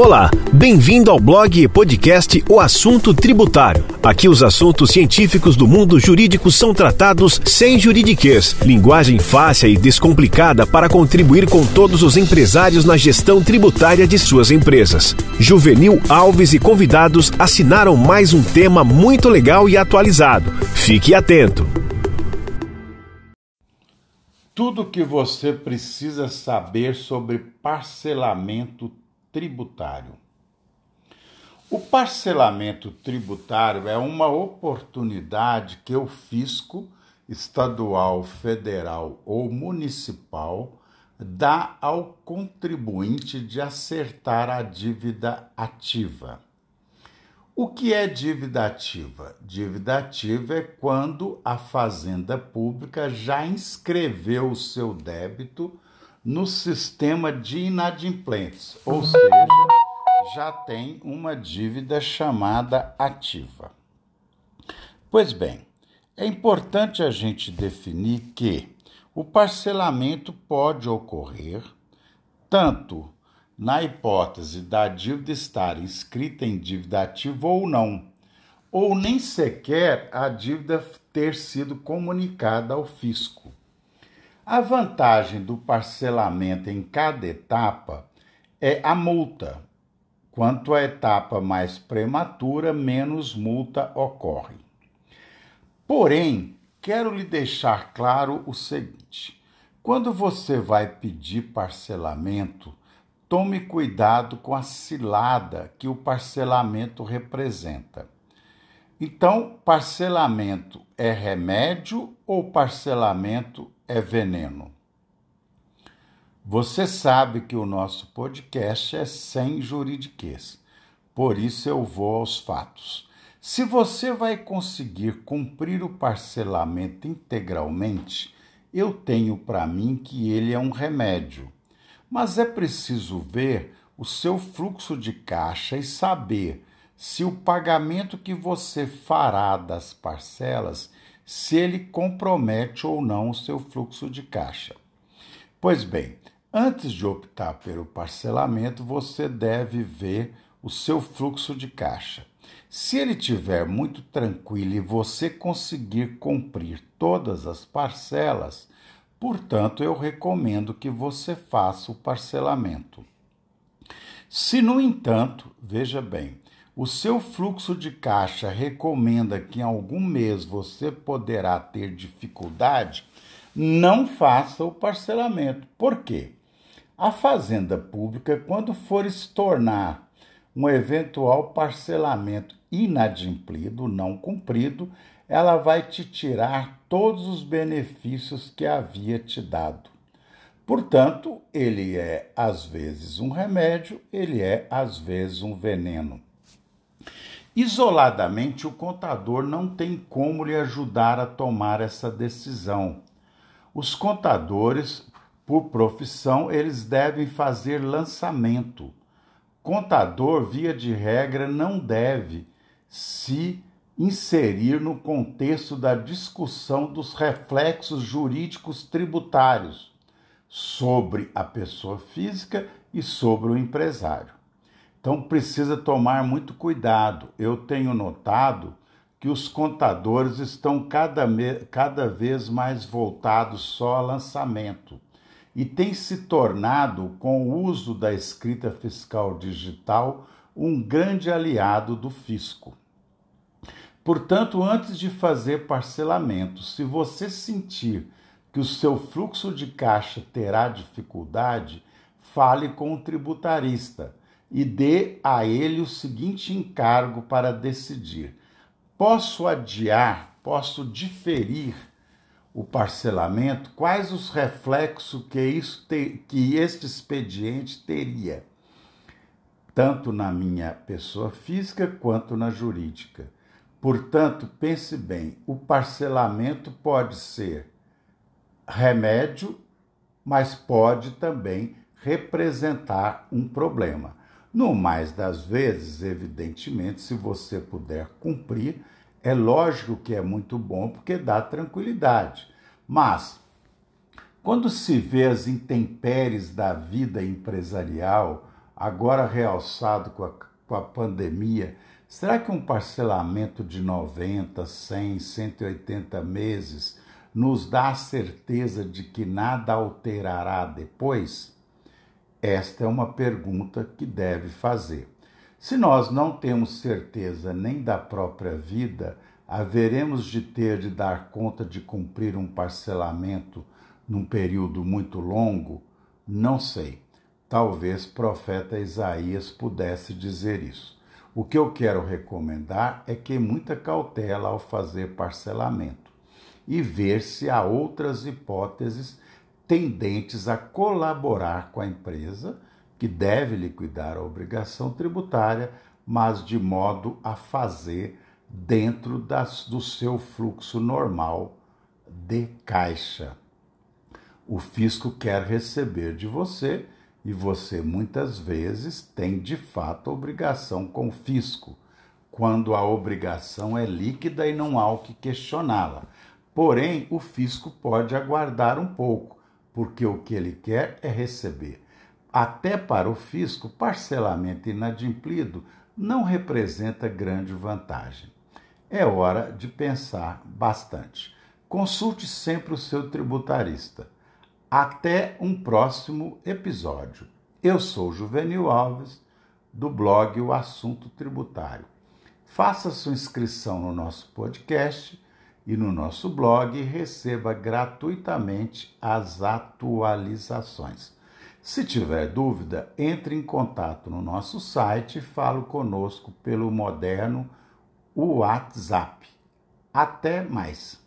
Olá, bem-vindo ao blog e podcast O Assunto Tributário. Aqui os assuntos científicos do mundo jurídico são tratados sem juridiquês, linguagem fácil e descomplicada para contribuir com todos os empresários na gestão tributária de suas empresas. Juvenil Alves e convidados assinaram mais um tema muito legal e atualizado. Fique atento. Tudo o que você precisa saber sobre parcelamento tributário. O parcelamento tributário é uma oportunidade que o fisco estadual, federal ou municipal dá ao contribuinte de acertar a dívida ativa. O que é dívida ativa? Dívida ativa é quando a Fazenda Pública já inscreveu o seu débito no sistema de inadimplentes, ou seja, já tem uma dívida chamada ativa. Pois bem, é importante a gente definir que o parcelamento pode ocorrer tanto na hipótese da dívida estar inscrita em dívida ativa ou não, ou nem sequer a dívida ter sido comunicada ao fisco. A vantagem do parcelamento em cada etapa é a multa. Quanto a etapa mais prematura, menos multa ocorre. Porém, quero lhe deixar claro o seguinte: quando você vai pedir parcelamento, tome cuidado com a cilada que o parcelamento representa. Então, parcelamento é remédio ou parcelamento é veneno? Você sabe que o nosso podcast é sem juridiquês, por isso eu vou aos fatos. Se você vai conseguir cumprir o parcelamento integralmente, eu tenho para mim que ele é um remédio. Mas é preciso ver o seu fluxo de caixa e saber se o pagamento que você fará das parcelas, se ele compromete ou não o seu fluxo de caixa. Pois bem, antes de optar pelo parcelamento, você deve ver o seu fluxo de caixa. Se ele estiver muito tranquilo e você conseguir cumprir todas as parcelas, portanto, eu recomendo que você faça o parcelamento. Se, no entanto, veja bem, o seu fluxo de caixa recomenda que em algum mês você poderá ter dificuldade, não faça o parcelamento. Por quê? A Fazenda Pública, quando for se tornar um eventual parcelamento inadimplido, não cumprido, ela vai te tirar todos os benefícios que havia te dado. Portanto, ele é às vezes um remédio, ele é às vezes um veneno. Isoladamente, o contador não tem como lhe ajudar a tomar essa decisão. Os contadores, por profissão, eles devem fazer lançamento. Contador, via de regra, não deve se inserir no contexto da discussão dos reflexos jurídicos tributários sobre a pessoa física e sobre o empresário. Então precisa tomar muito cuidado. Eu tenho notado que os contadores estão cada, cada vez mais voltados só a lançamento e tem se tornado, com o uso da escrita fiscal digital, um grande aliado do fisco. Portanto, antes de fazer parcelamento, se você sentir que o seu fluxo de caixa terá dificuldade, fale com o tributarista e dê a ele o seguinte encargo para decidir: posso adiar, posso diferir o parcelamento? Quais os reflexos que, isso te, que este expediente teria, tanto na minha pessoa física quanto na jurídica? Portanto, pense bem: o parcelamento pode ser remédio, mas pode também representar um problema. No mais das vezes, evidentemente, se você puder cumprir, é lógico que é muito bom porque dá tranquilidade. Mas, quando se vê as intempéries da vida empresarial, agora realçado com a, com a pandemia, será que um parcelamento de 90, 100, 180 meses nos dá a certeza de que nada alterará depois? Esta é uma pergunta que deve fazer. Se nós não temos certeza nem da própria vida, haveremos de ter de dar conta de cumprir um parcelamento num período muito longo? Não sei. Talvez profeta Isaías pudesse dizer isso. O que eu quero recomendar é que muita cautela ao fazer parcelamento e ver se há outras hipóteses tendentes a colaborar com a empresa que deve liquidar a obrigação tributária, mas de modo a fazer dentro das, do seu fluxo normal de caixa. O fisco quer receber de você e você muitas vezes tem de fato obrigação com o fisco, quando a obrigação é líquida e não há o que questioná-la. Porém, o fisco pode aguardar um pouco, porque o que ele quer é receber. Até para o fisco, parcelamento inadimplido não representa grande vantagem. É hora de pensar bastante. Consulte sempre o seu tributarista. Até um próximo episódio. Eu sou Juvenil Alves, do blog O Assunto Tributário. Faça sua inscrição no nosso podcast e no nosso blog receba gratuitamente as atualizações. Se tiver dúvida, entre em contato no nosso site e fale conosco pelo moderno WhatsApp. Até mais.